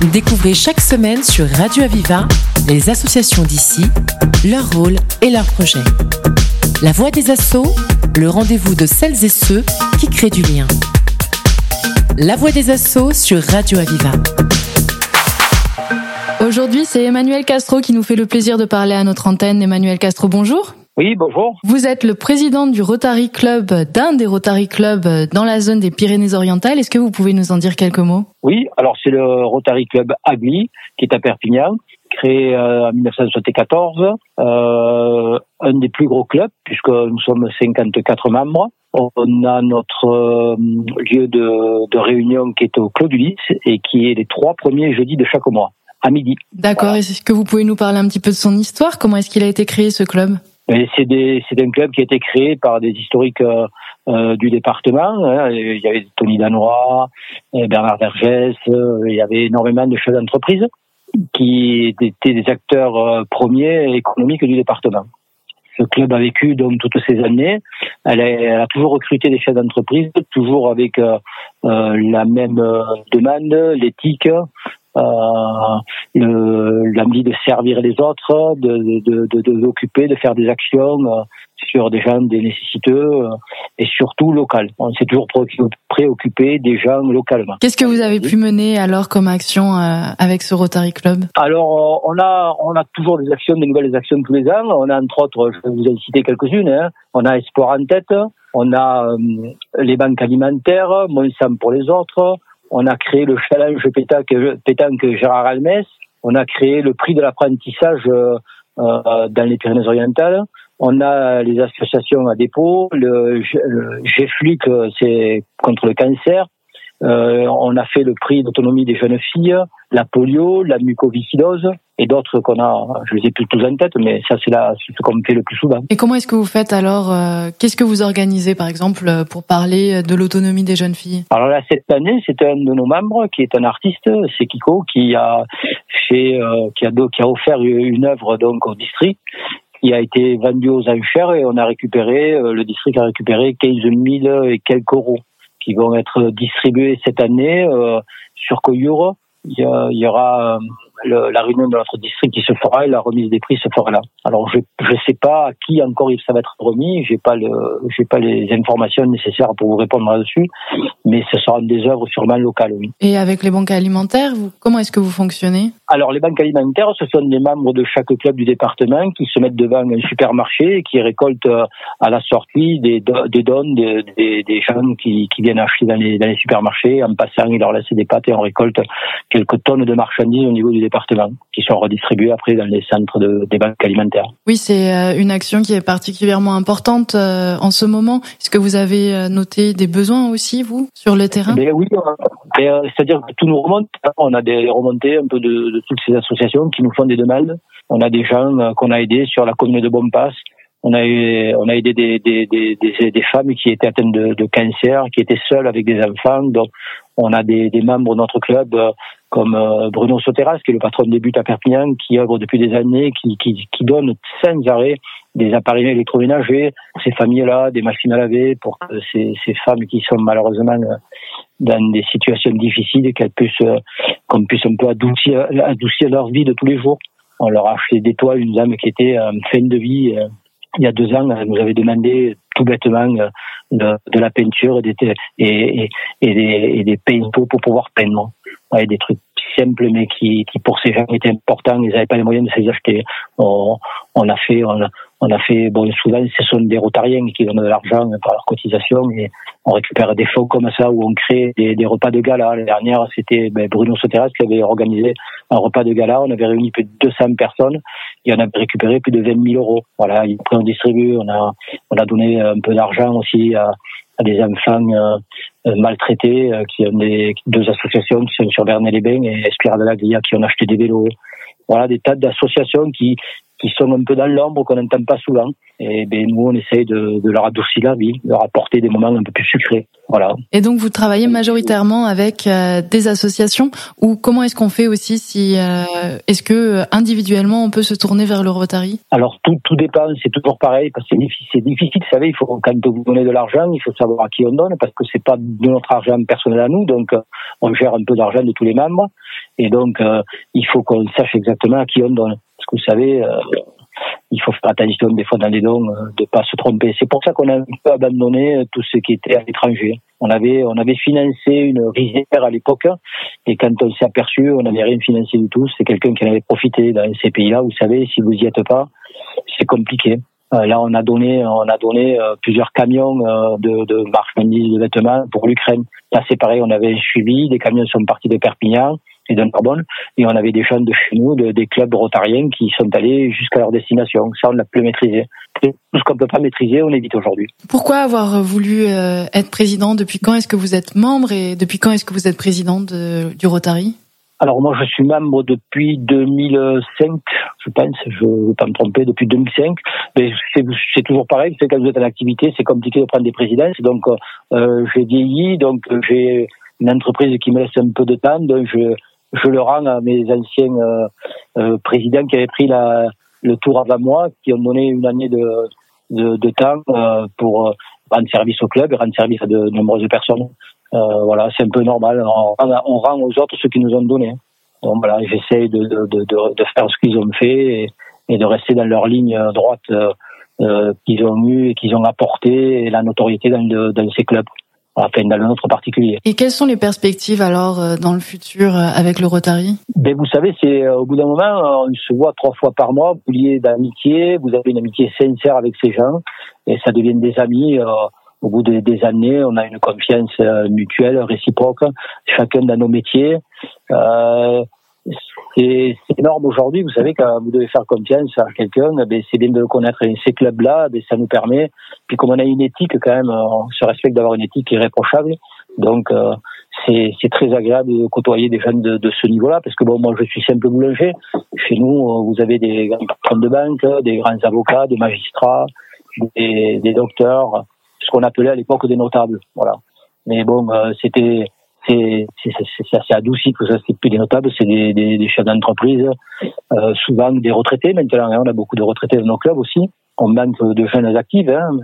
Découvrez chaque semaine sur Radio Aviva les associations d'ici, leur rôle et leurs projets. La voix des assauts, le rendez-vous de celles et ceux qui créent du lien. La voix des assauts sur Radio Aviva. Aujourd'hui, c'est Emmanuel Castro qui nous fait le plaisir de parler à notre antenne. Emmanuel Castro, bonjour. Oui, bonjour. Vous êtes le président du Rotary Club, d'un des Rotary Clubs dans la zone des Pyrénées-Orientales. Est-ce que vous pouvez nous en dire quelques mots? Oui, alors c'est le Rotary Club Agli, qui est à Perpignan, créé euh, en 1974, euh, un des plus gros clubs, puisque nous sommes 54 membres. On a notre euh, lieu de, de, réunion qui est au Clos du Lys et qui est les trois premiers jeudis de chaque mois, à midi. D'accord, est-ce que vous pouvez nous parler un petit peu de son histoire? Comment est-ce qu'il a été créé ce club? C'est un club qui a été créé par des historiques euh, euh, du département. Hein. Il y avait Tony Danois, euh, Bernard Vergès, il y avait énormément de chefs d'entreprise qui étaient des acteurs premiers économiques du département. Ce club a vécu donc toutes ces années. Elle a, elle a toujours recruté des chefs d'entreprise, toujours avec la même demande, l'éthique, euh, l'envie de servir les autres, de, de, de, de, d'occuper, de faire des actions euh, sur des gens des nécessiteux euh, et surtout local. On s'est toujours préoccupé des gens localement. Qu'est-ce que vous avez pu mener alors comme action avec ce Rotary Club? Alors on a on a toujours des actions, des nouvelles actions tous les ans. On a entre autres, je vais vous en citer quelques-unes. Hein. On a Espoir en tête, on a les banques alimentaires, Monsanto pour les autres, on a créé le challenge pétanque, Gérard Almès. On a créé le prix de l'apprentissage euh, euh, dans les Pyrénées-Orientales. On a les associations à dépôt. Le, le GFLUC, c'est contre le cancer. Euh, on a fait le prix d'autonomie des jeunes filles, la polio, la mucoviscidose et d'autres qu'on a, je les ai plus tous en tête, mais ça c'est là ce qu'on fait le plus souvent. Et comment est-ce que vous faites alors euh, Qu'est-ce que vous organisez par exemple pour parler de l'autonomie des jeunes filles? Alors là cette année, c'est un de nos membres qui est un artiste, c'est Kiko, qui a fait, euh, qui a qui a offert une œuvre donc au district qui a été vendue aux enchères et on a récupéré, euh, le district a récupéré 15 000 et quelques euros qui vont être distribués cette année euh, sur Coyure. Il y, aura la réunion de notre district qui se fera et la remise des prix se fera là. Alors je ne sais pas à qui encore ça va être remis, j'ai pas le j'ai pas les informations nécessaires pour vous répondre là-dessus, mais ce seront des œuvres sûrement locales, oui. Et avec les banques alimentaires, vous, comment est-ce que vous fonctionnez? Alors les banques alimentaires, ce sont des membres de chaque club du département qui se mettent devant un supermarché et qui récoltent euh, à la sortie des, des dons des, des, gens qui, qui viennent acheter dans les, dans les supermarchés. En passant, ils leur laissent des pâtes et on récolte quelques tonnes de marchandises au niveau du département qui sont redistribuées après dans les centres de, des banques alimentaires. Oui, c'est euh, une action qui est particulièrement importante euh, en ce moment. Est-ce que vous avez euh, noté des besoins aussi, vous, sur le terrain? Ben Oui, c'est-à-dire que tout nous remonte. On a des remontées un peu de, de, toutes ces associations qui nous font des demandes. On a des gens qu'on a aidés sur la commune de Bonpass. On a, eu, on a aidé des, des, des, des, femmes qui étaient atteintes de, de, cancer, qui étaient seules avec des enfants. Donc, on a des membres de notre club comme euh, Bruno Soteras, qui est le patron des buts à Perpignan, qui œuvre depuis des années, qui, qui, qui donne sans arrêt des appareils électroménagers ces familles-là, des machines à laver, pour que ces, ces femmes qui sont malheureusement euh, dans des situations difficiles, qu'elles puissent, euh, qu'on puisse un peu adoucir, adoucir leur vie de tous les jours. On leur a acheté des toits, une dame qui était en fin de vie, il y a deux ans, elle nous avait demandé tout bêtement de, de la peinture et des, et, et, des, et des pour pouvoir peindre ouais, des trucs simples mais qui, qui pour ces gens étaient importants. Ils n'avaient pas les moyens de se les acheter. On, on a fait, on a, on a fait, bon, souvent ce sont des rotariens qui donnent de l'argent par leur cotisation et on récupère des fonds comme ça où on crée des, des repas de gala. La dernière, c'était ben, Bruno Soteras qui avait organisé un repas de gala. On avait réuni plus de 200 personnes et on avait récupéré plus de 20 000 euros. Voilà, après on distribue, on a, on a donné un peu d'argent aussi à, à des enfants euh, maltraités euh, qui ont des deux associations qui sont sur Bernay-les-Bains et Espira de la Glia qui ont acheté des vélos. Voilà, des tas d'associations qui qui sont un peu dans l'ombre, qu'on n'entend pas souvent. Et ben, nous, on essaye de, de, leur adoucir la vie, de leur apporter des moments un peu plus sucrés. Voilà. Et donc, vous travaillez majoritairement avec euh, des associations ou comment est-ce qu'on fait aussi si euh, est-ce que euh, individuellement on peut se tourner vers le Rotary? Alors tout, tout dépend, c'est toujours pareil parce que c'est difficile, difficile. Vous savez, il faut quand vous donnez de l'argent, il faut savoir à qui on donne parce que c'est pas de notre argent personnel à nous, donc on gère un peu d'argent de tous les membres Et donc, il faut qu'on sache exactement à qui on donne. Que vous savez, il faut faire attention des fois dans les dons de pas se tromper. C'est pour ça qu'on a un peu abandonné tout ce qui était à l'étranger. On avait on avait financé une rizière à l'époque et quand on s'est aperçu, on n'avait rien financé du tout. C'est quelqu'un qui en avait profité dans ces pays-là. Vous savez, si vous y êtes pas, c'est compliqué. Euh, là, on a donné, on a donné euh, plusieurs camions euh, de, de marchandises, de vêtements pour l'Ukraine. Là, c'est pareil, on avait suivi. Des camions sont partis de Perpignan et d'un carbone. Et on avait des jeunes de chez nous, des clubs rotariens qui sont allés jusqu'à leur destination. Ça, on l'a plus maîtrisé. tout ce qu'on ne peut pas maîtriser, on évite aujourd'hui. Pourquoi avoir voulu euh, être président? Depuis quand est-ce que vous êtes membre et depuis quand est-ce que vous êtes président de, du Rotary? Alors moi je suis membre depuis 2005, je pense, je ne vais pas me tromper, depuis 2005. Mais c'est toujours pareil, c'est quand vous êtes en activité, c'est compliqué de prendre des présidences. Donc euh, j'ai vieilli, donc j'ai une entreprise qui me laisse un peu de temps, donc je, je le rends à mes anciens euh, euh, présidents qui avaient pris la, le tour avant moi, qui ont donné une année de, de, temps euh, pour rendre service au club et rendre service à de nombreuses personnes. voilà, c'est un peu normal. On, rend aux autres ce qu'ils nous ont donné. Donc voilà, j'essaye de, faire ce qu'ils ont fait et, de rester dans leur ligne droite qu'ils ont eue et qu'ils ont apporté et la notoriété dans, dans ces clubs enfin dans le nôtre particulier. Et quelles sont les perspectives alors euh, dans le futur euh, avec le Rotary? Ben, Vous savez, c'est euh, au bout d'un moment, on se voit trois fois par mois, vous liez d'amitié, vous avez une amitié sincère avec ces gens, et ça devient des amis. au bout des, des années, on a une confiance mutuelle, réciproque, chacun dans nos métiers. Euh, c'est énorme aujourd'hui. Vous savez, quand vous devez faire confiance à quelqu'un, ben, c'est bien de le connaître. Et ces clubs-là, ben, ça nous permet. Puis comme on a une éthique quand même, on se respecte d'avoir une éthique irréprochable. Donc euh, c'est très agréable de côtoyer des jeunes de, de ce niveau-là, parce que bon, moi je suis simple boulanger. Chez nous, euh, vous avez des grands patrons de banque, des grands avocats, des magistrats, des, des docteurs, ce qu'on appelait à l'époque des notables. Voilà. Mais bon, euh, c'était c'est assez adouci que ça c'est plus des notables, c'est des, des, des, chefs d'entreprise, euh, souvent des retraités. Maintenant, hein, on a beaucoup de retraités dans nos clubs aussi. On manque de jeunes actifs, hein,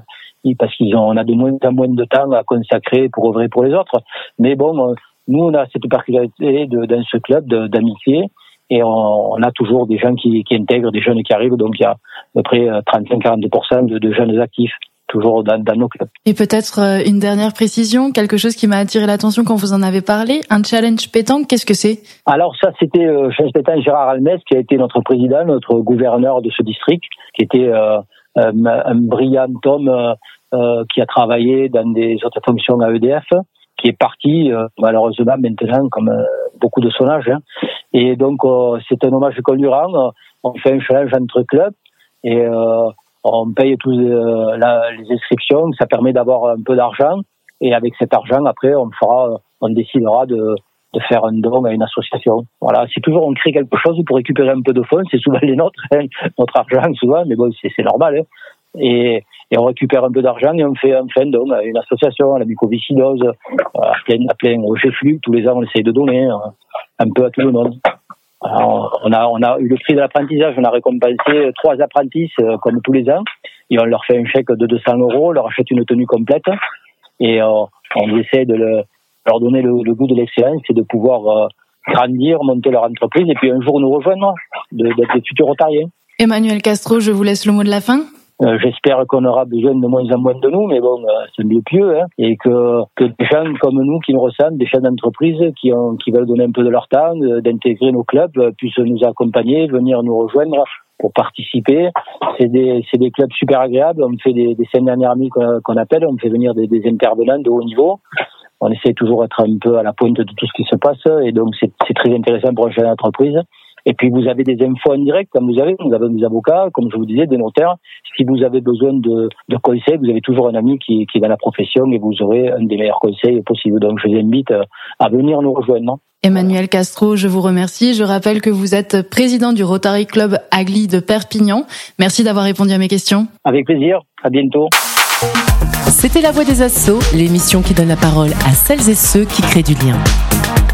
parce qu'ils ont, on a de moins en moins de temps à consacrer pour œuvrer pour les autres. Mais bon, euh, nous, on a cette particularité de, dans ce club d'amitié. Et on, on, a toujours des gens qui, qui intègrent, des jeunes qui arrivent, donc il y a à peu près 35-40% de, de jeunes actifs toujours dans, nos clubs. Et peut-être euh, une dernière précision, quelque chose qui m'a attiré l'attention quand vous en avez parlé, un challenge pétanque, qu'est-ce que c'est? Alors ça, c'était euh, challenge pétanque Gérard Almes, qui a été notre président, notre gouverneur de ce district, qui était euh, un, brillant homme euh, qui a travaillé dans des autres fonctions à EDF, qui est parti malheureusement maintenant comme beaucoup de son âge. Hein. Et donc c'est un hommage qu'on lui rend. On fait un challenge entre clubs et on paye tous euh, les inscriptions, ça permet d'avoir un peu d'argent et avec cet argent après on fera, on décidera de, de faire un don à une association. Voilà, c'est toujours on crée quelque chose pour récupérer un peu de fonds, c'est souvent les nôtres, hein, notre argent souvent, mais bon c'est normal. Hein. Et, et, on récupère un peu d'argent et on fait un fin don à une association, à la mucoviscidose, à plein, à plein au GFLU, tous les ans on essaye de donner hein, un peu à tout le monde on a, on a eu le prix de l'apprentissage, on a récompensé trois apprentis euh, comme tous les ans. Et on leur fait un chèque de 200 euros, on leur achète une tenue complète. Et euh, on essaie de leur donner le, goût de l'excellence et de pouvoir euh, grandir, monter leur entreprise et puis un jour nous rejoindre, d'être des futurs. Emmanuel Castro, je vous laisse le mot de la fin. Euh, j'espère qu'on aura besoin de moins en moins de nous, mais bon, euh, c'est mieux pieux, hein, et que, que des gens comme nous qui nous ressentent, des chefs d'entreprise qui, ont, qui veulent donner un peu de leur temps, euh, d'intégrer nos clubs, puissent nous accompagner, venir nous rejoindre pour participer. C'est des, des clubs super agréables. On fait des, des scènes dernières qu'on appelle, on fait venir des, intervenants de haut niveau on essaie toujours d'être un peu à la pointe de tout ce qui se passe et donc c'est très intéressant pour une chef d'entreprise. Et puis vous avez des infos en direct, comme vous avez, vous avez des avocats, comme je vous disais, des notaires. Si vous avez besoin de, de conseils, vous avez toujours un ami qui, qui est dans la profession et vous aurez un des meilleurs conseils possibles. Donc je vous invite euh, à venir nous rejoindre. Emmanuel Castro, je vous remercie. Je rappelle que vous êtes président du Rotary Club Agli de Perpignan. Merci d'avoir répondu à mes questions. Avec plaisir. À bientôt. C'était La Voix des Assauts, l'émission qui donne la parole à celles et ceux qui créent du lien.